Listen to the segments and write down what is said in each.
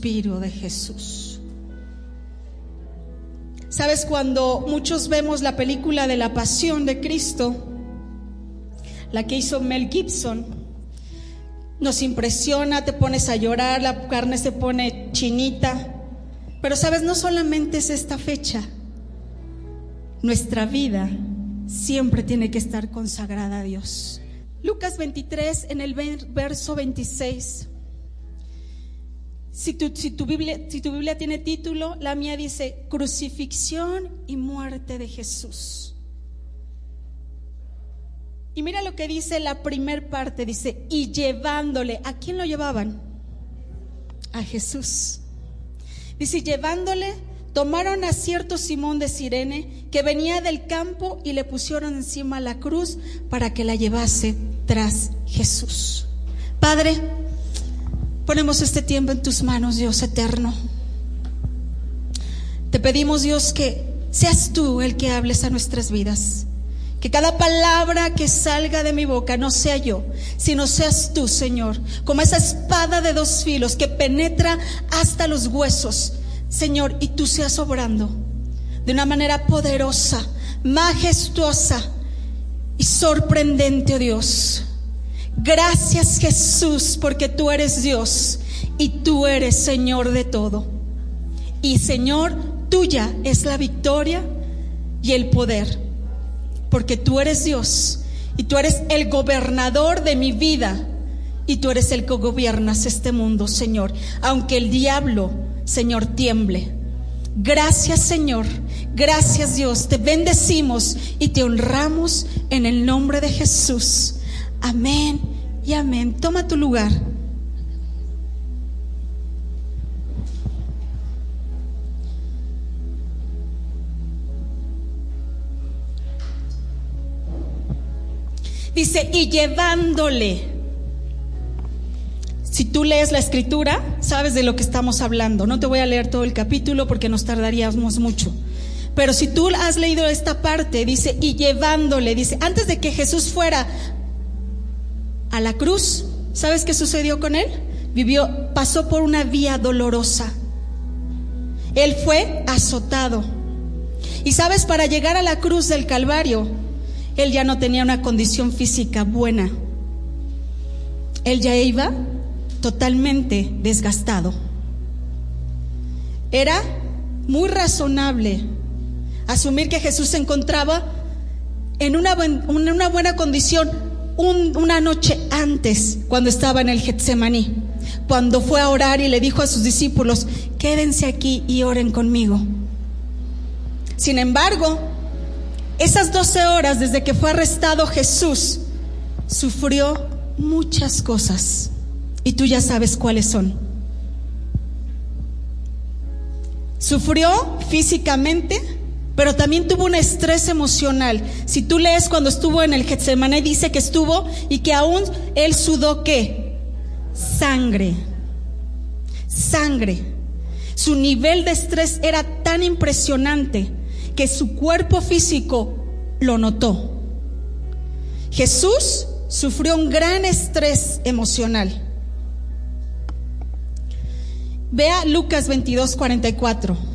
de Jesús. Sabes, cuando muchos vemos la película de la pasión de Cristo, la que hizo Mel Gibson, nos impresiona, te pones a llorar, la carne se pone chinita. Pero sabes, no solamente es esta fecha, nuestra vida siempre tiene que estar consagrada a Dios. Lucas 23 en el verso 26. Si tu, si tu, Biblia, si tu Biblia tiene título, la mía dice crucifixión y muerte de Jesús. Y mira lo que dice la primer parte, dice, y llevándole, ¿a quién lo llevaban? A Jesús. Dice, llevándole, tomaron a cierto Simón de Sirene, que venía del campo, y le pusieron encima la cruz para que la llevase tras Jesús. Padre, ponemos este tiempo en tus manos, Dios eterno. Te pedimos, Dios, que seas tú el que hables a nuestras vidas. Que cada palabra que salga de mi boca no sea yo, sino seas tú, Señor, como esa espada de dos filos que penetra hasta los huesos, Señor, y tú seas obrando de una manera poderosa, majestuosa y sorprendente, oh Dios. Gracias Jesús, porque tú eres Dios y tú eres Señor de todo. Y Señor, tuya es la victoria y el poder porque tú eres Dios y tú eres el gobernador de mi vida y tú eres el que gobiernas este mundo, Señor, aunque el diablo, Señor, tiemble. Gracias, Señor. Gracias, Dios. Te bendecimos y te honramos en el nombre de Jesús. Amén y amén. Toma tu lugar. Dice, y llevándole. Si tú lees la escritura, sabes de lo que estamos hablando. No te voy a leer todo el capítulo porque nos tardaríamos mucho. Pero si tú has leído esta parte, dice, y llevándole, dice, antes de que Jesús fuera a la cruz, ¿sabes qué sucedió con él? Vivió, pasó por una vía dolorosa. Él fue azotado. Y sabes, para llegar a la cruz del Calvario, él ya no tenía una condición física buena. Él ya iba totalmente desgastado. Era muy razonable asumir que Jesús se encontraba en una, una buena condición una noche antes, cuando estaba en el Getsemaní, cuando fue a orar y le dijo a sus discípulos, quédense aquí y oren conmigo. Sin embargo, esas 12 horas desde que fue arrestado Jesús, sufrió muchas cosas. Y tú ya sabes cuáles son. Sufrió físicamente, pero también tuvo un estrés emocional. Si tú lees cuando estuvo en el Getsemaní, dice que estuvo y que aún él sudó qué? Sangre. Sangre. Su nivel de estrés era tan impresionante que su cuerpo físico lo notó. Jesús sufrió un gran estrés emocional. Vea Lucas 22, 44.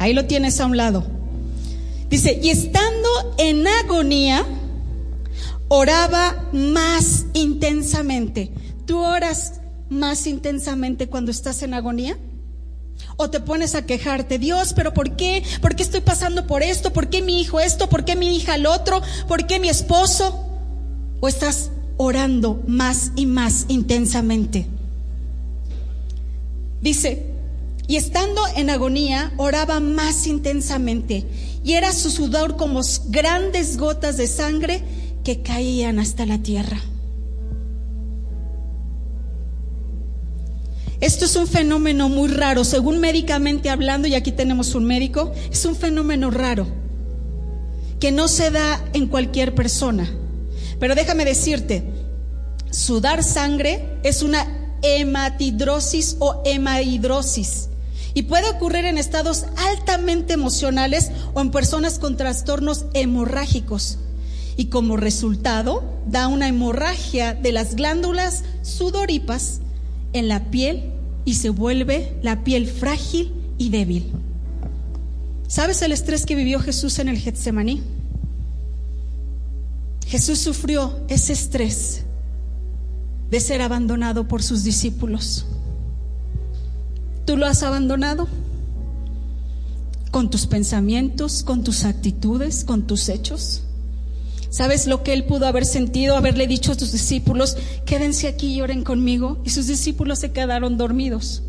Ahí lo tienes a un lado. Dice, y estando en agonía, oraba más intensamente. ¿Tú oras más intensamente cuando estás en agonía? O te pones a quejarte, Dios, pero ¿por qué? ¿Por qué estoy pasando por esto? ¿Por qué mi hijo esto? ¿Por qué mi hija el otro? ¿Por qué mi esposo? ¿O estás orando más y más intensamente? Dice, y estando en agonía, oraba más intensamente, y era su sudor como grandes gotas de sangre que caían hasta la tierra. Esto es un fenómeno muy raro, según médicamente hablando, y aquí tenemos un médico, es un fenómeno raro, que no se da en cualquier persona. Pero déjame decirte, sudar sangre es una hematidrosis o hemahidrosis. Y puede ocurrir en estados altamente emocionales o en personas con trastornos hemorrágicos. Y como resultado da una hemorragia de las glándulas sudoripas en la piel y se vuelve la piel frágil y débil. ¿Sabes el estrés que vivió Jesús en el Getsemaní? Jesús sufrió ese estrés de ser abandonado por sus discípulos. ¿Tú lo has abandonado? Con tus pensamientos, con tus actitudes, con tus hechos. ¿Sabes lo que él pudo haber sentido? Haberle dicho a sus discípulos, quédense aquí y oren conmigo. Y sus discípulos se quedaron dormidos.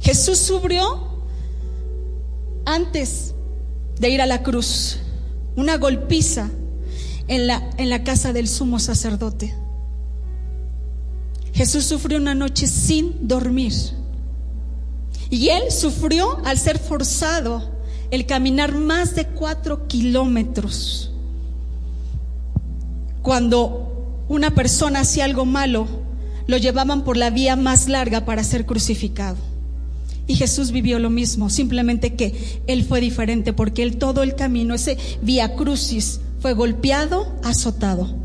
Jesús sufrió antes de ir a la cruz una golpiza en la, en la casa del sumo sacerdote. Jesús sufrió una noche sin dormir. Y él sufrió al ser forzado el caminar más de cuatro kilómetros. Cuando una persona hacía algo malo, lo llevaban por la vía más larga para ser crucificado. Y Jesús vivió lo mismo, simplemente que Él fue diferente porque Él todo el camino, ese vía crucis, fue golpeado, azotado.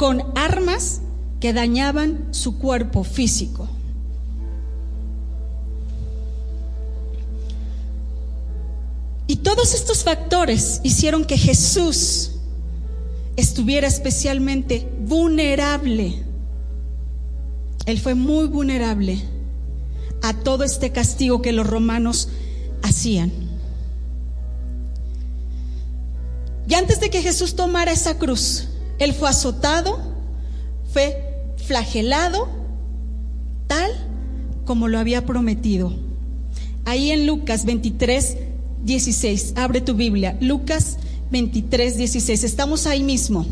Con armas que dañaban su cuerpo físico. Y todos estos factores hicieron que Jesús estuviera especialmente vulnerable él fue muy vulnerable a todo este castigo que los romanos hacían. Y antes de que Jesús tomara esa cruz, Él fue azotado, fue flagelado, tal como lo había prometido. Ahí en Lucas 23, 16, abre tu Biblia, Lucas 23, 16, estamos ahí mismo.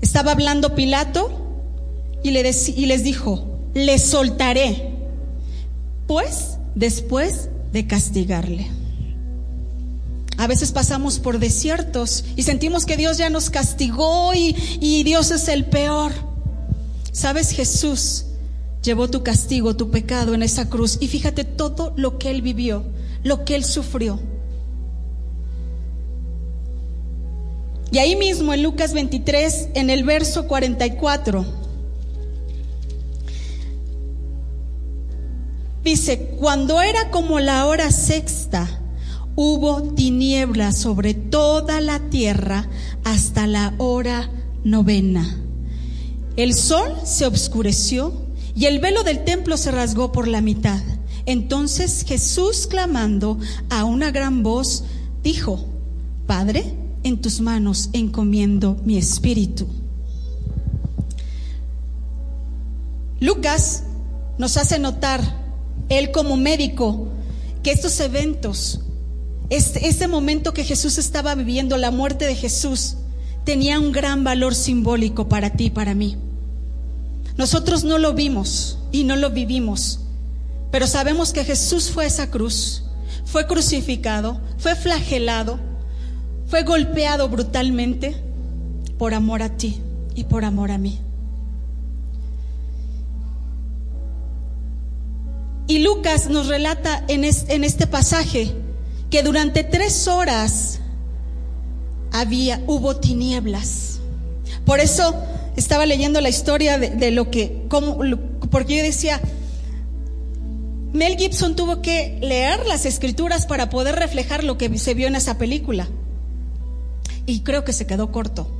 Estaba hablando Pilato y, y les dijo, le soltaré, pues después de castigarle. A veces pasamos por desiertos y sentimos que Dios ya nos castigó y, y, Dios es el peor. Sabes, Jesús llevó tu castigo, tu pecado en esa cruz y fíjate todo lo que Él vivió, lo que Él sufrió. Y ahí mismo en Lucas 23, en el verso 44, dice, cuando era como la hora sexta, hubo tinieblas sobre toda la tierra hasta la hora novena. El sol se obscureció y el velo del templo se rasgó por la mitad. Entonces Jesús, clamando a una gran voz, dijo, Padre, en tus manos encomiendo mi espíritu. Lucas nos hace notar, él como médico, que estos eventos, este, este momento que Jesús estaba viviendo, la muerte de Jesús, tenía un gran valor simbólico para ti y para mí. Nosotros no lo vimos y no lo vivimos, pero sabemos que Jesús fue a esa cruz, fue crucificado, fue flagelado, fue golpeado brutalmente por amor a ti y por amor a mí. Y Lucas nos relata en, este pasaje que durante tres horas había, hubo tinieblas. Por eso estaba leyendo la historia de, lo que, como, porque yo decía, Mel Gibson tuvo que leer las escrituras para poder reflejar lo que se vio en esa película y creo que se quedó corto.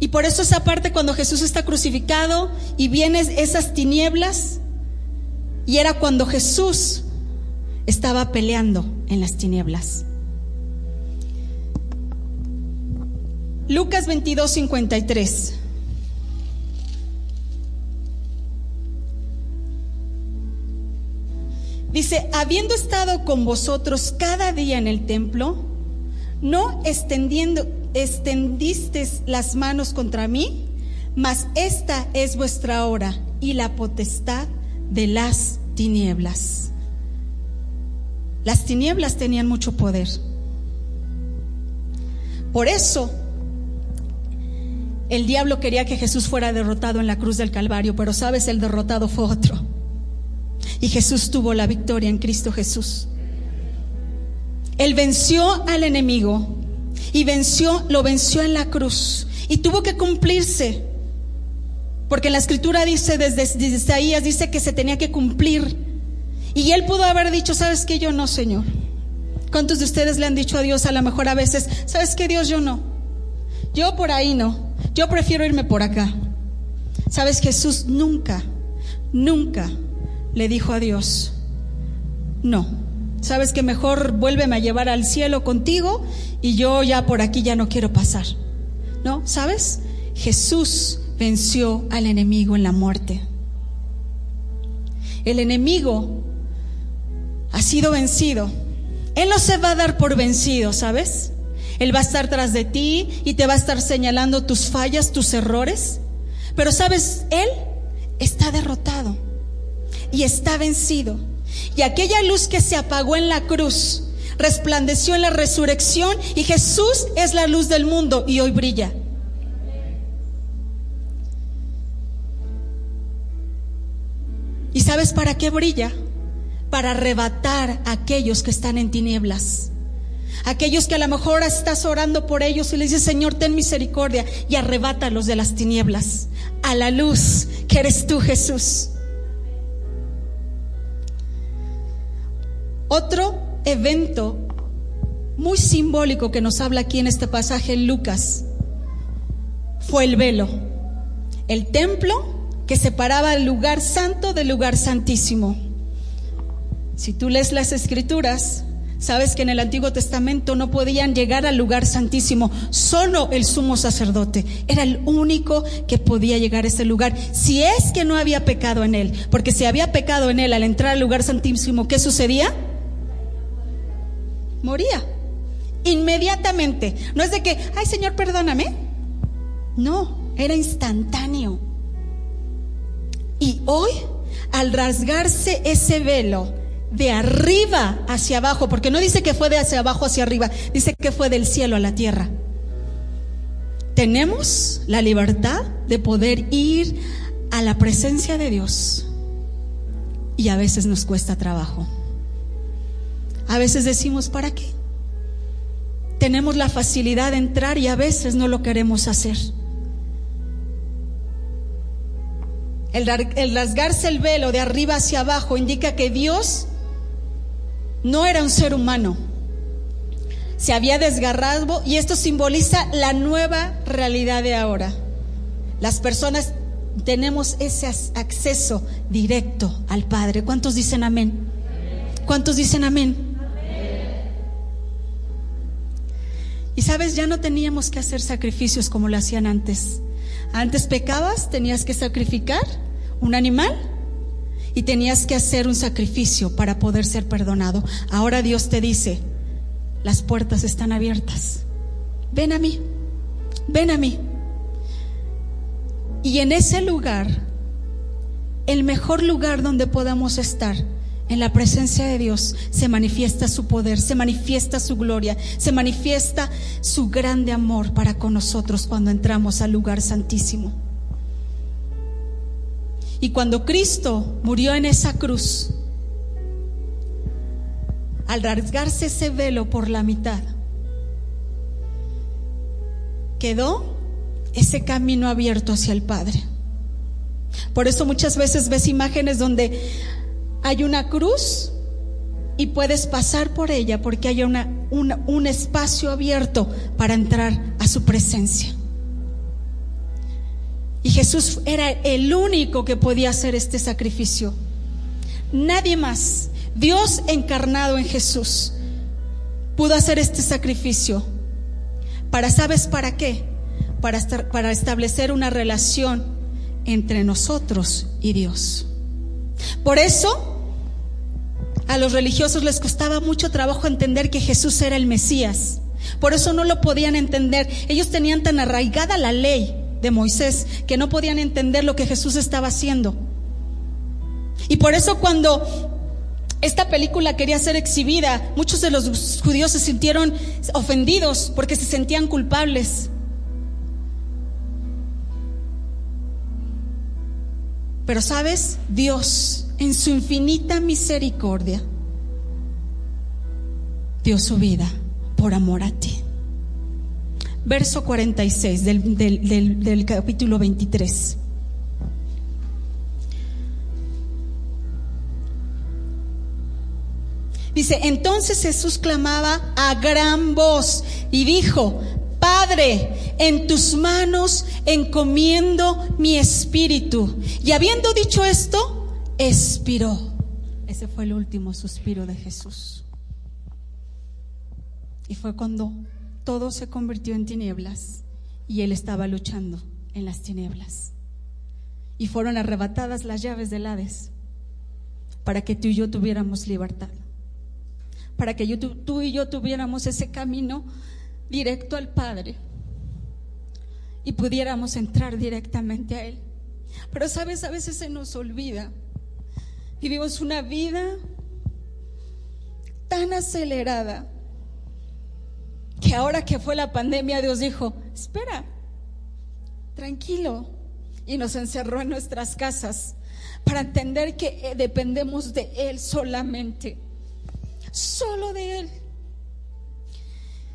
Y por eso esa parte cuando Jesús está crucificado y vienen esas tinieblas, y era cuando Jesús estaba peleando en las tinieblas. Lucas 22, 53. Dice, habiendo estado con vosotros cada día en el templo, no extendiendo, extendiste las manos contra mí, mas esta es vuestra hora y la potestad de las tinieblas. Las tinieblas tenían mucho poder. Por eso el diablo quería que Jesús fuera derrotado en la cruz del Calvario, pero sabes, el derrotado fue otro. Y Jesús tuvo la victoria en Cristo Jesús. Él venció al enemigo y venció, lo venció en la cruz y tuvo que cumplirse. Porque la escritura dice, desde, desde Isaías, dice que se tenía que cumplir. Y él pudo haber dicho, ¿sabes qué? Yo no, Señor. ¿Cuántos de ustedes le han dicho a Dios a lo mejor a veces, ¿sabes qué Dios? Yo no. Yo por ahí no. Yo prefiero irme por acá. ¿Sabes? Jesús nunca, nunca le dijo a Dios, no. ¿Sabes que mejor vuélveme a llevar al cielo contigo y yo ya por aquí ya no quiero pasar? ¿No? ¿Sabes? Jesús venció al enemigo en la muerte. El enemigo ha sido vencido. Él no se va a dar por vencido, ¿sabes? Él va a estar tras de ti y te va a estar señalando tus fallas, tus errores. Pero sabes, Él está derrotado y está vencido. Y aquella luz que se apagó en la cruz resplandeció en la resurrección y Jesús es la luz del mundo y hoy brilla. ¿Y sabes para qué brilla? Para arrebatar a aquellos que están en tinieblas. Aquellos que a lo mejor estás orando por ellos y le dices, Señor, ten misericordia y arrebátalos de las tinieblas a la luz que eres tú, Jesús. Otro evento muy simbólico que nos habla aquí en este pasaje en Lucas fue el velo. El templo que separaba el lugar santo del lugar santísimo. Si tú lees las escrituras, sabes que en el Antiguo Testamento no podían llegar al lugar santísimo, solo el sumo sacerdote era el único que podía llegar a ese lugar, si es que no había pecado en él, porque si había pecado en él al entrar al lugar santísimo, ¿qué sucedía? Moría. Inmediatamente. No es de que, ay Señor, perdóname. No, era instantáneo. Y hoy, al rasgarse ese velo de arriba hacia abajo, porque no dice que fue de hacia abajo hacia arriba, dice que fue del cielo a la tierra, tenemos la libertad de poder ir a la presencia de Dios. Y a veces nos cuesta trabajo. A veces decimos, ¿para qué? Tenemos la facilidad de entrar y a veces no lo queremos hacer. El, rasgarse el velo de arriba hacia abajo indica que Dios no era un ser humano. Se había desgarrado y esto simboliza la nueva realidad de ahora. Las personas tenemos ese acceso directo al Padre. ¿Cuántos dicen amén? ¿Cuántos dicen amén? Y sabes, ya no teníamos que hacer sacrificios como lo hacían antes. Antes pecabas, tenías que sacrificar un animal y tenías que hacer un sacrificio para poder ser perdonado. Ahora Dios te dice, las puertas están abiertas. Ven a mí, ven a mí. Y en ese lugar, el mejor lugar donde podamos estar, en la presencia de Dios se manifiesta su poder, se manifiesta su gloria, se manifiesta su grande amor para con nosotros cuando entramos al lugar santísimo. Y cuando Cristo murió en esa cruz, al rasgarse ese velo por la mitad, quedó ese camino abierto hacia el Padre. Por eso muchas veces ves imágenes donde hay una cruz y puedes pasar por ella porque hay una, un espacio abierto para entrar a su presencia. Y Jesús era el único que podía hacer este sacrificio. Nadie más. Dios encarnado en Jesús pudo hacer este sacrificio. Para, ¿sabes para qué? Para, para establecer una relación entre nosotros y Dios. Por eso, a los religiosos les costaba mucho trabajo entender que Jesús era el Mesías. Por eso no lo podían entender. Ellos tenían tan arraigada la ley de Moisés que no podían entender lo que Jesús estaba haciendo. Y por eso cuando esta película quería ser exhibida, muchos de los judíos se sintieron ofendidos porque se sentían culpables. Pero sabes, Dios en su infinita misericordia dio su vida por amor a ti. Verso 46 del, del, del capítulo 23. Dice, entonces Jesús clamaba a gran voz y dijo, Padre, en tus manos encomiendo mi espíritu. Y habiendo dicho esto, expiró. Ese fue el último suspiro de Jesús. Y fue cuando todo se convirtió en tinieblas y él estaba luchando en las tinieblas. Y fueron arrebatadas las llaves del Hades para que tú y yo tuviéramos libertad. Para que tú y yo tuviéramos ese camino directo al Padre y pudiéramos entrar directamente a Él. Pero sabes, a veces se nos olvida. Vivimos una vida tan acelerada que ahora que fue la pandemia Dios dijo, espera, tranquilo. Y nos encerró en nuestras casas para entender que eh, dependemos de Él solamente. Solo de Él.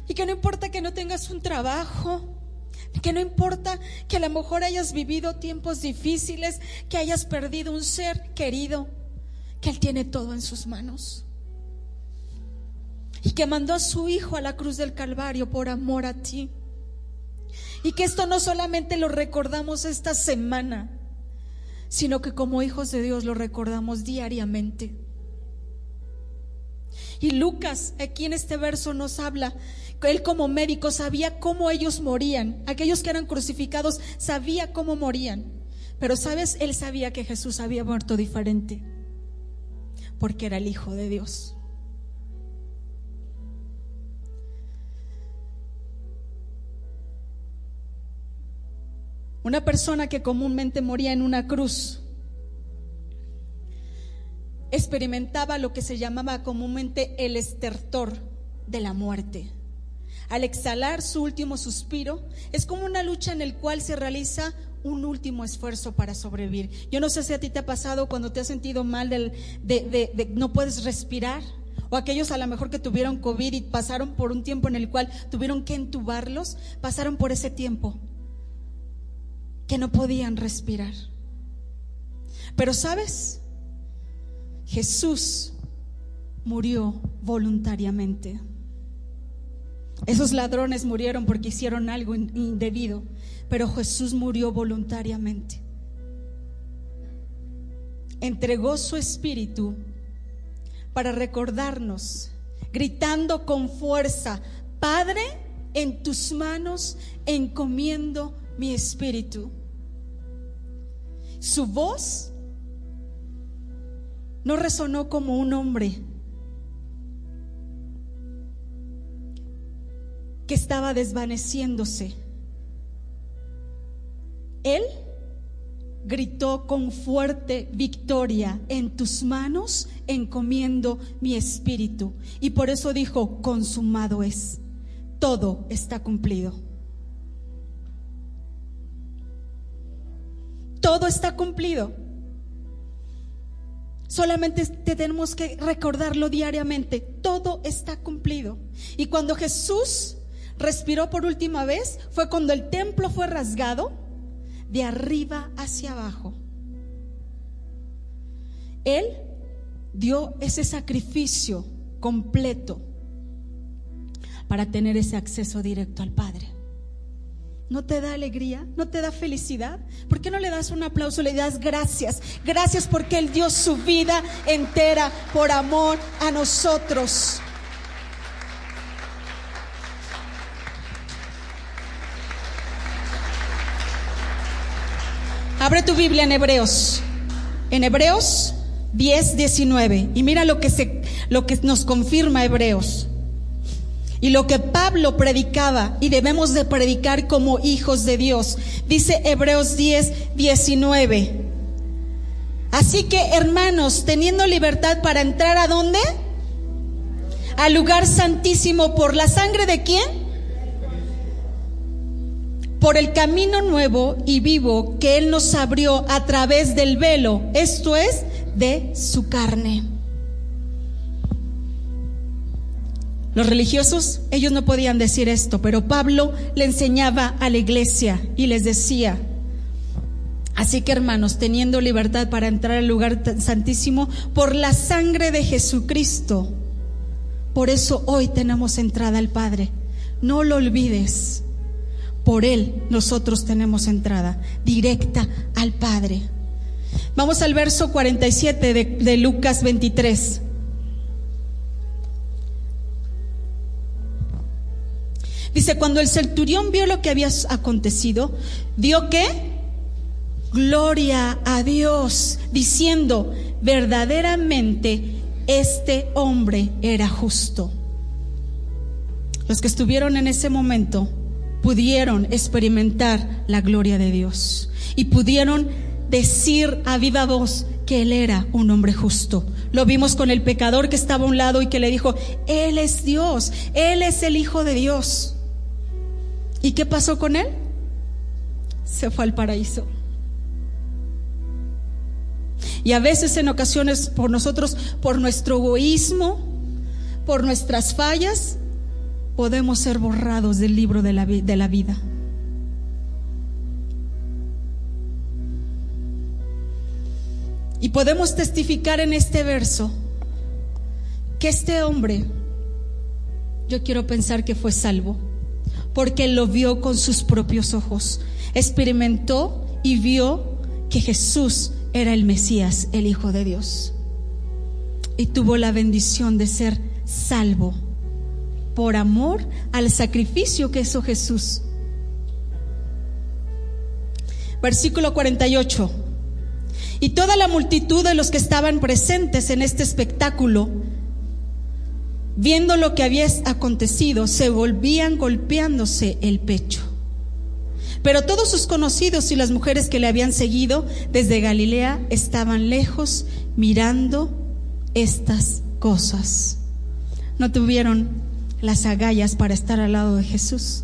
Y que no importa que no tengas un trabajo, que no importa que a lo mejor hayas vivido tiempos difíciles, que hayas perdido un ser querido, que Él tiene todo en sus manos. Y que mandó a su Hijo a la cruz del Calvario por amor a ti. Y que esto no solamente lo recordamos esta semana, sino que como hijos de Dios lo recordamos diariamente. Y Lucas aquí en este verso nos habla él como médico sabía cómo ellos morían. Aquellos que eran crucificados sabía cómo morían. Pero sabes, él sabía que Jesús había muerto diferente. Porque era el Hijo de Dios. Una persona que comúnmente moría en una cruz experimentaba lo que se llamaba comúnmente el estertor de la muerte al exhalar su último suspiro, es como una lucha en el cual se realiza un último esfuerzo para sobrevivir. Yo no sé si a ti te ha pasado cuando te has sentido mal de, de, no puedes respirar, o aquellos a lo mejor que tuvieron COVID y pasaron por un tiempo en el cual tuvieron que entubarlos, pasaron por ese tiempo que no podían respirar. Pero sabes, Jesús murió voluntariamente. Esos ladrones murieron porque hicieron algo indebido, pero Jesús murió voluntariamente. Entregó su espíritu para recordarnos, gritando con fuerza, Padre, en tus manos encomiendo mi espíritu. Su voz no resonó como un hombre, que estaba desvaneciéndose. Él gritó con fuerte victoria, en tus manos encomiendo mi espíritu. Y por eso dijo, consumado es, todo está cumplido. Todo está cumplido. Solamente tenemos que recordarlo diariamente. Todo está cumplido. Y cuando Jesús respiró por última vez fue cuando el templo fue rasgado de arriba hacia abajo. Él dio ese sacrificio completo para tener ese acceso directo al Padre. ¿No te da alegría? ¿No te da felicidad? ¿Por qué no le das un aplauso? Le das gracias. Gracias porque Él dio su vida entera por amor a nosotros. Abre tu Biblia en Hebreos. En Hebreos 10, 19. Y mira lo que, se, lo que nos confirma Hebreos. Y lo que Pablo predicaba y debemos de predicar como hijos de Dios. Dice Hebreos 10, 19. Así que hermanos, teniendo libertad para entrar a dónde? Al lugar santísimo por la sangre de quién? por el camino nuevo y vivo que Él nos abrió a través del velo, esto es, de su carne. Los religiosos, ellos no podían decir esto, pero Pablo le enseñaba a la iglesia y les decía, así que hermanos, teniendo libertad para entrar al lugar santísimo por la sangre de Jesucristo, por eso hoy tenemos entrada al Padre. No lo olvides. Por Él nosotros tenemos entrada directa al Padre. Vamos al verso 47 de, de Lucas 23. Dice, cuando el centurión vio lo que había acontecido, dio qué? Gloria a Dios, diciendo, verdaderamente este hombre era justo. Los que estuvieron en ese momento pudieron experimentar la gloria de Dios y pudieron decir a viva voz que Él era un hombre justo. Lo vimos con el pecador que estaba a un lado y que le dijo, Él es Dios, Él es el Hijo de Dios. ¿Y qué pasó con Él? Se fue al paraíso. Y a veces en ocasiones por nosotros, por nuestro egoísmo, por nuestras fallas, podemos ser borrados del libro de la, de la vida. Y podemos testificar en este verso que este hombre, yo quiero pensar que fue salvo, porque lo vio con sus propios ojos, experimentó y vio que Jesús era el Mesías, el Hijo de Dios. Y tuvo la bendición de ser salvo por amor al sacrificio que hizo Jesús. Versículo 48. Y toda la multitud de los que estaban presentes en este espectáculo, viendo lo que había acontecido, se volvían golpeándose el pecho. Pero todos sus conocidos y las mujeres que le habían seguido desde Galilea estaban lejos mirando estas cosas. No tuvieron las agallas para estar al lado de Jesús.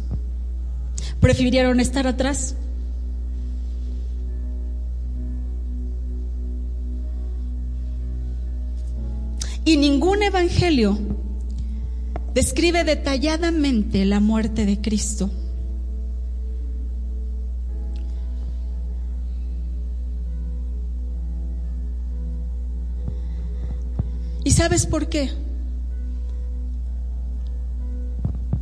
Prefirieron estar atrás. Y ningún evangelio describe detalladamente la muerte de Cristo. ¿Y sabes por qué?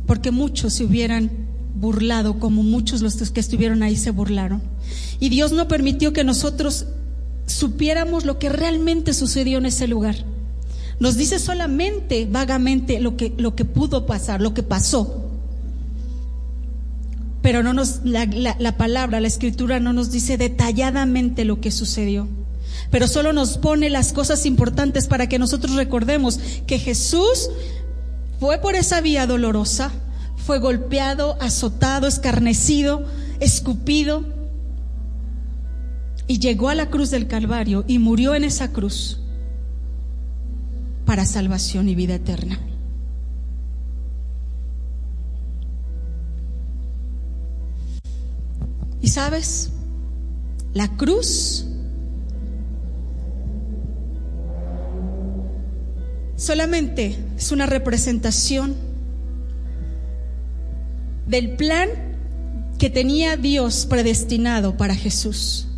Porque muchos se hubieran burlado, como muchos los que estuvieron ahí se burlaron. Y Dios no permitió que nosotros supiéramos lo que realmente sucedió en ese lugar. Nos dice solamente vagamente lo que, lo que pudo pasar, lo que pasó. Pero no nos, la, la palabra, la escritura no nos dice detalladamente lo que sucedió pero solo nos pone las cosas importantes para que nosotros recordemos que Jesús fue por esa vía dolorosa, fue golpeado, azotado, escarnecido, escupido, y llegó a la cruz del Calvario y murió en esa cruz para salvación y vida eterna. Y sabes, la cruz solamente es una representación del plan que tenía Dios predestinado para Jesús,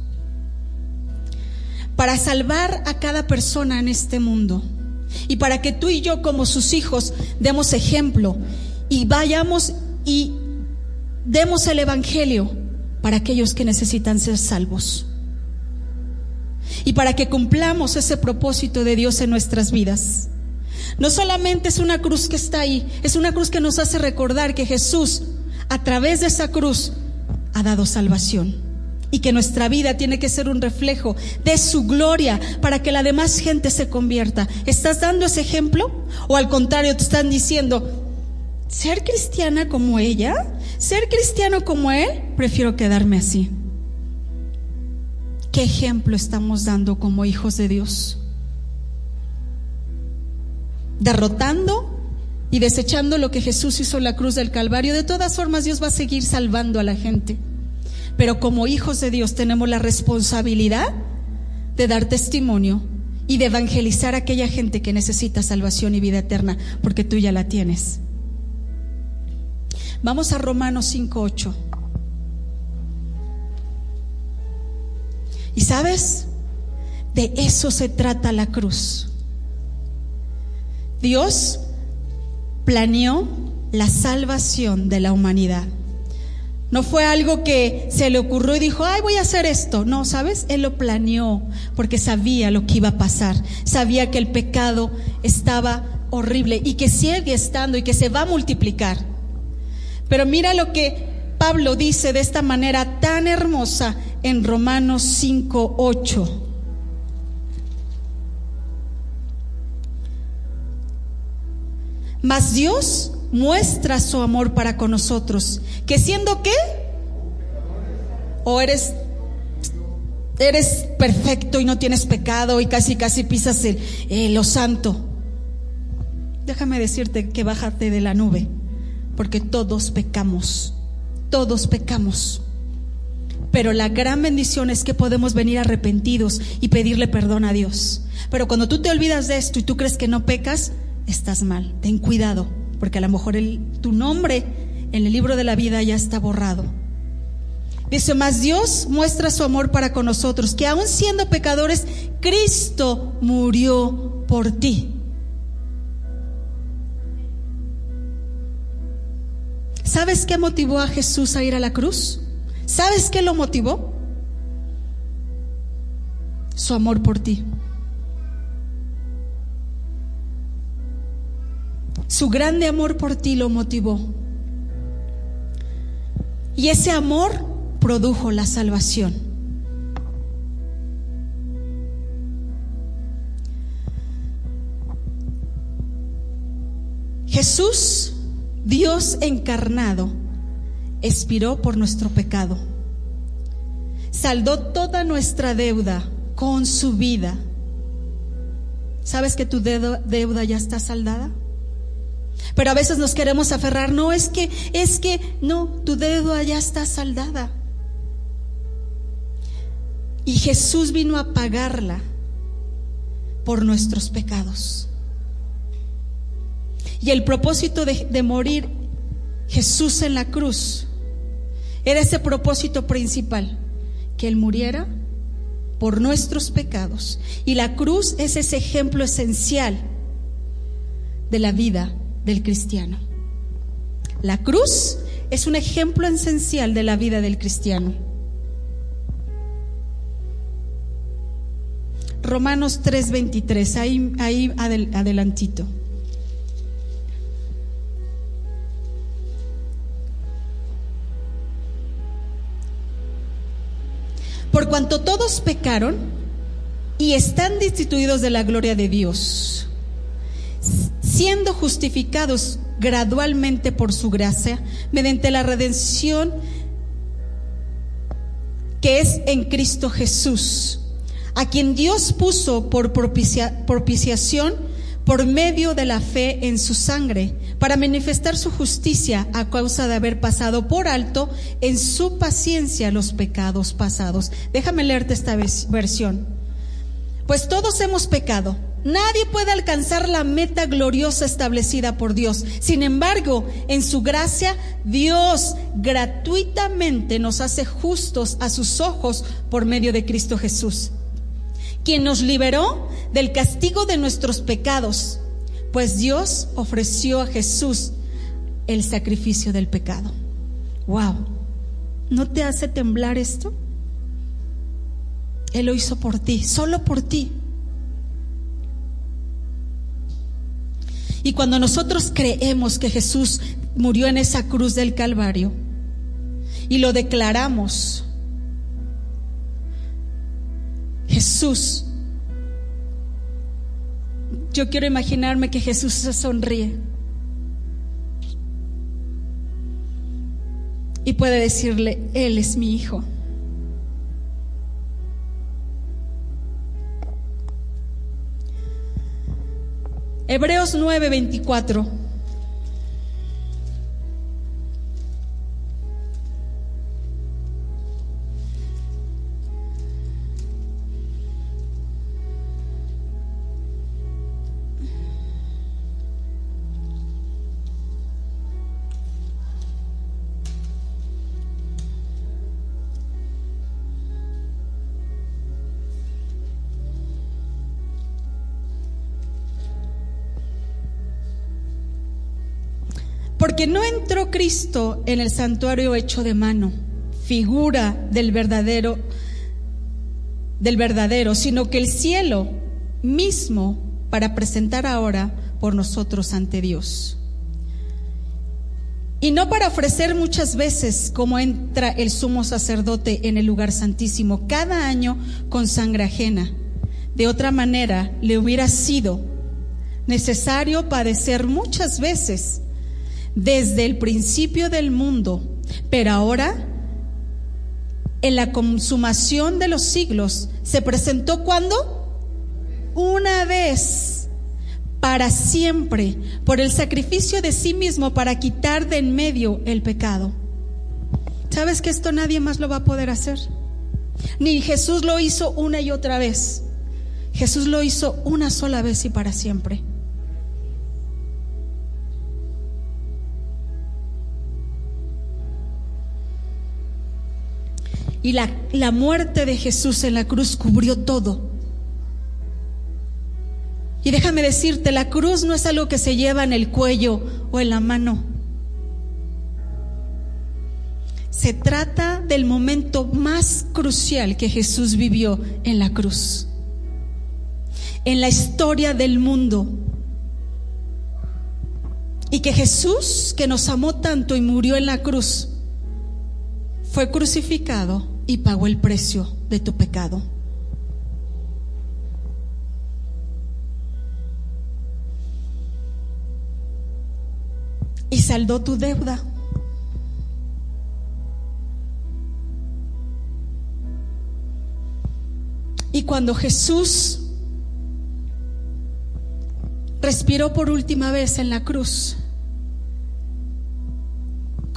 para salvar a cada persona en este mundo y para que tú y yo como sus hijos demos ejemplo y vayamos y demos el Evangelio para aquellos que necesitan ser salvos y para que cumplamos ese propósito de Dios en nuestras vidas. No solamente es una cruz que está ahí, es una cruz que nos hace recordar que Jesús, a través de esa cruz, ha dado salvación. Y que nuestra vida tiene que ser un reflejo de su gloria para que la demás gente se convierta. ¿Estás dando ese ejemplo? ¿O al contrario te están diciendo, ser cristiana como ella, ser cristiano como él, prefiero quedarme así? ¿Qué ejemplo estamos dando como hijos de Dios? derrotando y desechando lo que Jesús hizo en la cruz del Calvario, de todas formas Dios va a seguir salvando a la gente. Pero como hijos de Dios tenemos la responsabilidad de dar testimonio y de evangelizar a aquella gente que necesita salvación y vida eterna, porque tú ya la tienes. Vamos a Romanos 5.8. ¿Y sabes? De eso se trata la cruz. Dios planeó la salvación de la humanidad. No fue algo que se le ocurrió y dijo, ay, voy a hacer esto. No, ¿sabes? Él lo planeó porque sabía lo que iba a pasar. Sabía que el pecado estaba horrible y que sigue estando y que se va a multiplicar. Pero mira lo que Pablo dice de esta manera tan hermosa en Romanos 5, 8. Mas Dios muestra su amor para con nosotros, que siendo qué? O eres eres perfecto y no tienes pecado y casi casi pisas el, eh, lo santo. Déjame decirte que bájate de la nube, porque todos pecamos, todos pecamos. Pero la gran bendición es que podemos venir arrepentidos y pedirle perdón a Dios. Pero cuando tú te olvidas de esto y tú crees que no pecas, estás mal. Ten cuidado porque a lo mejor tu nombre en el libro de la vida ya está borrado. Dice, más Dios muestra su amor para con nosotros, que aun siendo pecadores, Cristo murió por ti. ¿Sabes qué motivó a Jesús a ir a la cruz? ¿Sabes qué lo motivó? Su amor por ti. Su grande amor por ti lo motivó. Y ese amor produjo la salvación. Jesús, Dios encarnado, expiró por nuestro pecado. Saldó toda nuestra deuda con su vida. ¿Sabes que tu deuda ya está saldada? Pero a veces nos queremos aferrar, no es que, es que, no, tu deuda ya está saldada. Y Jesús vino a pagarla por nuestros pecados. Y el propósito de, de morir Jesús en la cruz era ese propósito principal, que Él muriera por nuestros pecados. Y la cruz es ese ejemplo esencial de la vida del cristiano. La cruz es un ejemplo esencial de la vida del cristiano. Romanos 3:23, ahí, ahí adelantito. Por cuanto todos pecaron y están destituidos de la gloria de Dios, siendo justificados gradualmente por su gracia, mediante la redención que es en Cristo Jesús, a quien Dios puso por propiciación por medio de la fe en su sangre, para manifestar su justicia a causa de haber pasado por alto en su paciencia los pecados pasados. Déjame leerte esta versión. Pues todos hemos pecado Nadie puede alcanzar la meta gloriosa establecida por Dios. Sin embargo, en su gracia, Dios gratuitamente nos hace justos a sus ojos por medio de Cristo Jesús, quien nos liberó del castigo de nuestros pecados, pues Dios ofreció a Jesús el sacrificio del pecado. Wow. ¿No te hace temblar esto? Él lo hizo por ti, solo por ti. Y cuando nosotros creemos que Jesús murió en esa cruz del Calvario y lo declaramos, Jesús, yo quiero imaginarme que Jesús se sonríe y puede decirle, Él es mi hijo. Hebreos 9:24. Porque no entró Cristo en el santuario hecho de mano, figura del verdadero del verdadero, sino que el cielo mismo para presentar ahora por nosotros ante Dios. Y no para ofrecer muchas veces como entra el sumo sacerdote en el lugar santísimo, cada año con sangre ajena. De otra manera, le hubiera sido necesario padecer muchas veces desde el principio del mundo, pero ahora, en la consumación de los siglos, se presentó cuando? Una vez, para siempre, por el sacrificio de sí mismo para quitar de en medio el pecado. ¿Sabes que esto nadie más lo va a poder hacer? Ni Jesús lo hizo una y otra vez. Jesús lo hizo una sola vez y para siempre. Y la, la, muerte de Jesús en la cruz cubrió todo. Y déjame decirte, la cruz no es algo que se lleva en el cuello o en la mano. Se trata del momento más crucial que Jesús vivió en la cruz en la historia del mundo. Y que Jesús, que nos amó tanto y murió en la cruz, fue crucificado y pagó el precio de tu pecado. Y saldó tu deuda. Y cuando Jesús respiró por última vez en la cruz,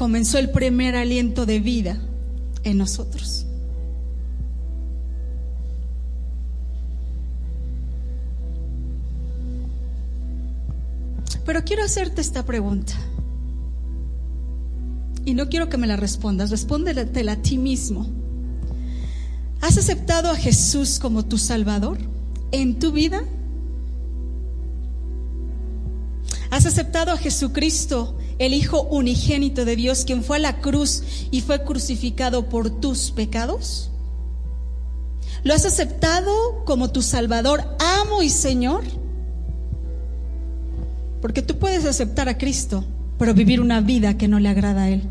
comenzó el primer aliento de vida en nosotros. Pero quiero hacerte esta pregunta. Y no quiero que me la respondas, respóndetela a ti mismo. ¿Has aceptado a Jesús como tu Salvador en tu vida? ¿Has aceptado a Jesucristo, el Hijo unigénito de Dios, quien fue a la cruz y fue crucificado por tus pecados? ¿Lo has aceptado como tu Salvador, amo y Señor? Porque tú puedes aceptar a Cristo, pero vivir una vida que no le agrada a Él.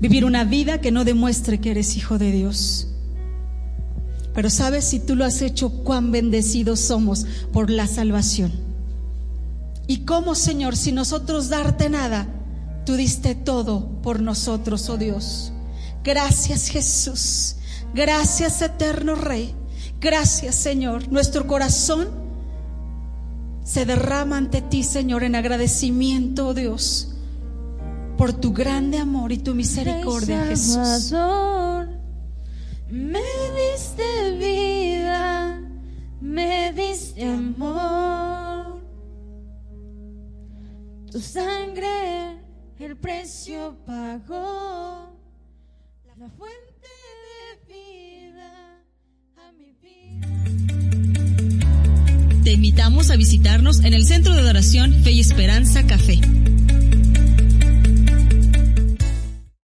Vivir una vida que no demuestre que eres hijo de Dios. Pero sabes, si tú lo has hecho, cuán bendecidos somos por la salvación. ¿Y cómo, Señor, si nosotros darte nada, tú diste todo por nosotros, oh Dios? Gracias, Jesús. Gracias, eterno Rey. Gracias, Señor. Nuestro corazón se derrama ante ti, Señor, en agradecimiento, oh Dios, por tu grande amor y tu misericordia, Jesús. Me diste vida, me diste amor. Tu sangre el precio pagó, la fuente de vida a mi vida. Te invitamos a visitarnos en el Centro de Adoración Fe y Esperanza Café